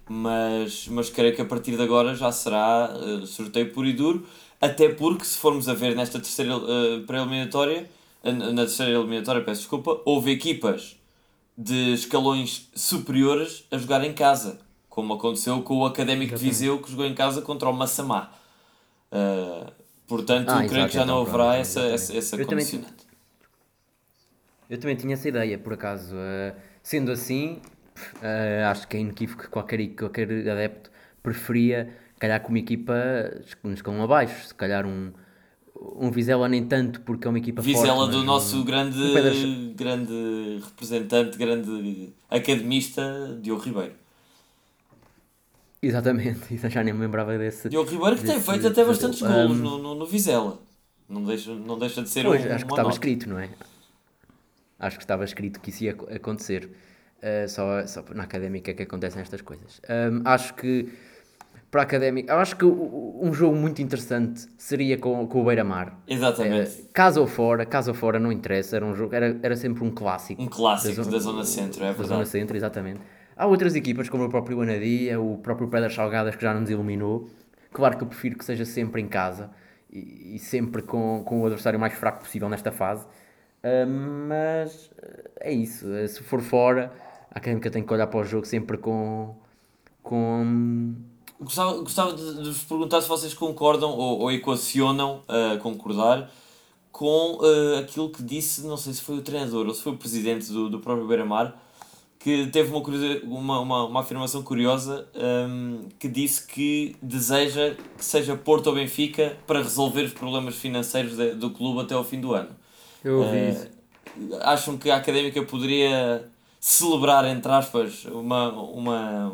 Mas, mas creio que a partir de agora já será uh, sorteio puro e duro. Até porque, se formos a ver nesta terceira uh, pré-eliminatória, na terceira eliminatória, peço desculpa, houve equipas de escalões superiores a jogar em casa. Como aconteceu com o Académico de Viseu, que jogou em casa contra o Massamá. Uh, portanto, ah, creio que já então, não haverá pronto, essa, essa, essa eu condicionante. Também, eu também tinha essa ideia, por acaso. Uh, Sendo assim, uh, acho que é inequívoco que qualquer, qualquer adepto preferia calhar com uma equipa um escalão abaixo, se calhar um, um Vizela nem tanto porque é uma equipa Vizela forte. do mas nosso um- grande, um Pedras- grande representante, grande academista, Diogo Ribeiro. Exatamente, isso eu já nem me lembrava desse. Diogo Ribeiro que tem desse feito até bastantes golos Um, no, no, no Vizela. Não deixa, não deixa de ser Pois, um, acho que estava nota. escrito, não é? Acho que estava escrito que isso ia ac- acontecer. Uh, só, só na académica é que acontecem estas coisas. Um, acho que para a académica, eu acho que um jogo muito interessante seria com, com o Beira-Mar. Exatamente. Uh, casa ou fora, casa ou fora, não interessa, era um jogo, era, era sempre um clássico. Um clássico da Zona Centro, é Da verdade. Zona Centro, exatamente. Há outras equipas, como o próprio Anadia, o próprio Pedras Salgadas, que já nos iluminou. Claro que eu prefiro que seja sempre em casa e, e sempre com, com o adversário mais fraco possível nesta fase. Ah, mas ah, é isso. Se for fora, a Académica tem que olhar para o jogo sempre com. com Gostava, gostava de, de vos perguntar se vocês concordam ou, ou equacionam uh, concordar com uh, aquilo que disse, não sei se foi o treinador ou se foi o presidente do, do próprio Beira-Mar, que teve uma, uma, uma, uma afirmação curiosa um, que disse que deseja que seja Porto ou Benfica para resolver os problemas financeiros de- do clube até ao fim do ano. Eu ouvi Eh, isso. acham que a Académica poderia celebrar, entre aspas, uma, uma,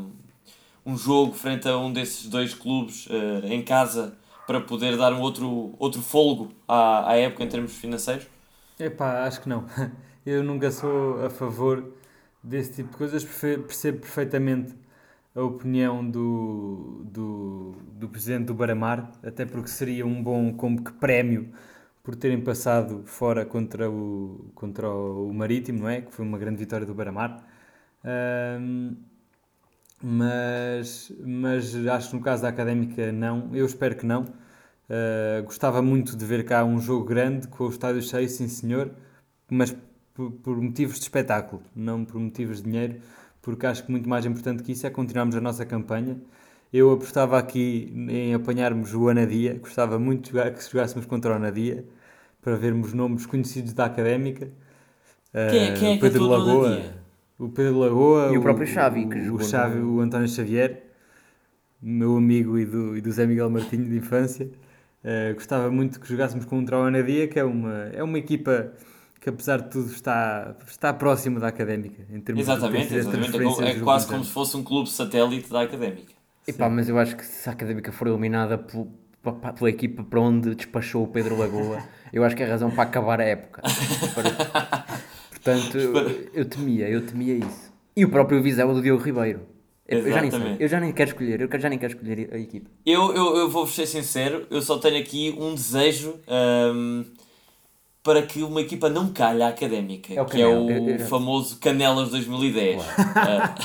um jogo frente a um desses dois clubes eh, em casa para poder dar um outro, outro fôlego à, à época em termos financeiros? Epá, acho que não. Eu nunca sou a favor desse tipo de coisas. Percebo perfeitamente a opinião do, do, do presidente do Baramar, até porque seria um bom como que prémio por terem passado fora contra o, contra o Marítimo, não é? Que foi uma grande vitória do Baramar. Ahm, mas, mas acho que no caso da Académica não. Eu espero que não. Uh, gostava muito de ver cá um jogo grande com o estádio cheio, sim senhor, mas por, por motivos de espetáculo, não por motivos de dinheiro, porque acho que muito mais importante que isso é continuarmos a nossa campanha. Eu apostava aqui em apanharmos o Anadia, gostava muito que jogássemos contra o Anadia para vermos nomes conhecidos da Académica. Quem é- Uh, quem é que Pedro Lagoa, Anadia? O Pedro Lagoa E o próprio Xavi, que o, jogou o, Xavi, no- o António Xavier, meu amigo e do, e do Zé Miguel Martinho de infância. Uh, gostava muito que jogássemos contra o Anadia, que é uma, é uma equipa que, apesar de tudo, está, está próxima da académica. Em termos Exatamente, de exatamente. É, é quase como se fosse um clube satélite da Académica. Epá, mas eu acho que se a Académica for eliminada pela equipa para onde despachou o Pedro Lagoa, eu acho que é razão para acabar a época. Para- Portanto, eu, eu temia, eu temia isso. E o próprio Vizela do Diogo Ribeiro. Eu, eu já nem sei, eu já nem quero escolher, eu já nem quero escolher a equipa. Eu, eu, eu vou ser sincero, eu só tenho aqui um desejo ahm, para que uma equipa não calhe à académica, É que é o eu- eu- famoso Canelas 2010. Ah,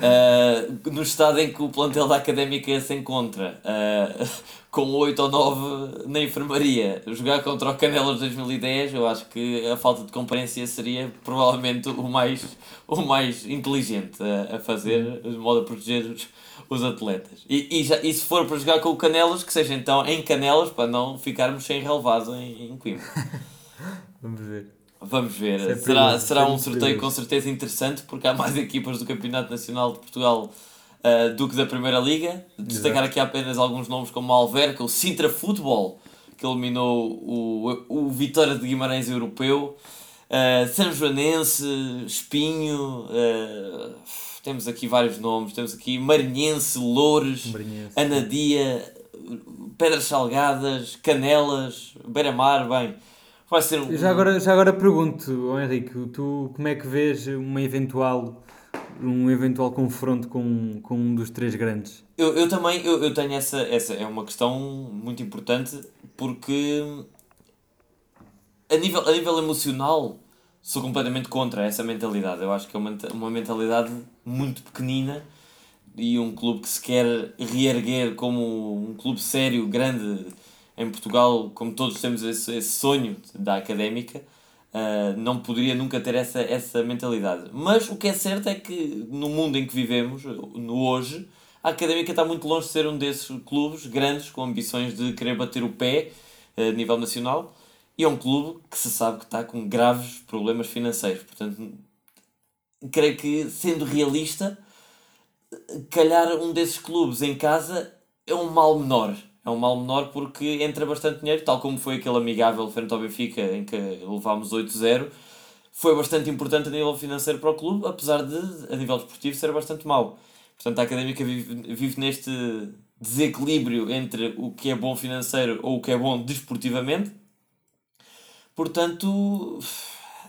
ah, no estado em que o plantel da académica se encontra, ah, com 8 ou 9 na enfermaria, jogar contra o Canelas 2010, eu acho que a falta de comparência seria provavelmente o mais, o mais inteligente a, a fazer, de modo a proteger os, os atletas. E, e, já, e se for para jogar com o Canelas, que seja então em Canelas, para não ficarmos sem relevado em, em Coimbra. Vamos ver. Vamos ver. É será será um sorteio com certeza interessante, porque há mais equipas do Campeonato Nacional de Portugal ah, do que da Primeira Liga. Destacar aqui apenas alguns nomes como Alverca, o Sintra Futebol, que eliminou o, o Vitória de Guimarães Europeu, ah, São Joanense, Espinho, ah, temos aqui vários nomes, temos aqui Marinhense, Loures, Marinhense. Anadia, Pedras Salgadas, Canelas, Beira-Mar, bem... Vai ser um, Já agora, já agora pergunto, Henrique, tu como é que vês uma eventual, um eventual confronto com, com um dos três grandes? Eu, eu também eu, eu tenho essa, essa. É uma questão muito importante porque a nível, a nível emocional sou completamente contra essa mentalidade. Eu acho que é uma, uma mentalidade muito pequenina e um clube que se quer reerguer como um clube sério, grande em Portugal, como todos temos esse, esse sonho da académica, ah, não poderia nunca ter essa, essa mentalidade. Mas o que é certo é que no mundo em que vivemos, no hoje, a académica está muito longe de ser um desses clubes grandes com ambições de querer bater o pé ah, a nível nacional. E é um clube que se sabe que está com graves problemas financeiros. Portanto, creio que, sendo realista, calhar um desses clubes em casa é um mal menor. É um mal menor porque entra bastante dinheiro, tal como foi aquele amigável frente ao Benfica em que levámos 8-0. Foi bastante importante a nível financeiro para o clube, apesar de, a nível desportivo, ser bastante mau. Portanto, a Académica vive, vive neste desequilíbrio entre o que é bom financeiro ou o que é bom desportivamente. Portanto,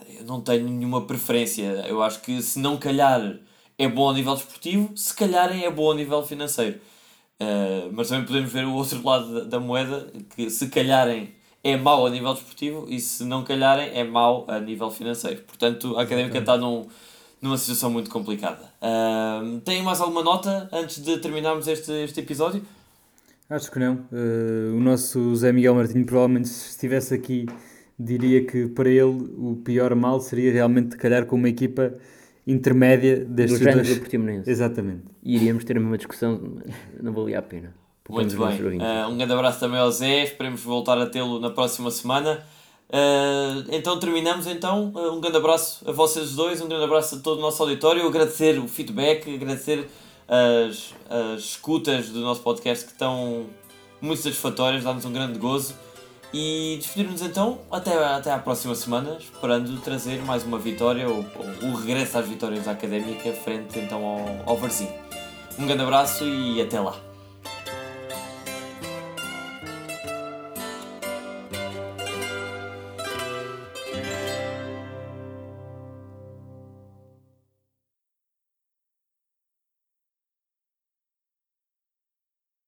eu não tenho nenhuma preferência. Eu acho que se não calhar é bom a nível desportivo, se calhar é bom a nível financeiro. Uh, mas também podemos ver o outro lado da, da, moeda, que se calharem é mau a nível desportivo e se não calharem é mau a nível financeiro. Portanto, a Académica está num, numa situação muito complicada. Uh, tem mais alguma nota antes de terminarmos este, este episódio? Acho que não. Uh, o nosso Zé Miguel Martins provavelmente se estivesse aqui diria que para ele o pior mal seria realmente calhar com uma equipa intermédia destes do dois... do Portimonense. Exatamente. E iríamos ter a mesma discussão, não valia a pena. Muito bem. Uh, um grande abraço também ao Zé, esperemos voltar a tê-lo na próxima semana. Uh, então terminamos então. Uh, um grande abraço a vocês dois, um grande abraço a todo o nosso auditório, agradecer o feedback, agradecer as, as escutas do nosso podcast que estão muito satisfatórias, dá-nos um grande gozo. E despedir-nos então até, até à próxima semana, esperando trazer mais uma vitória ou, ou o regresso às vitórias da Académica frente então ao, ao Varzim. Um grande abraço e até lá.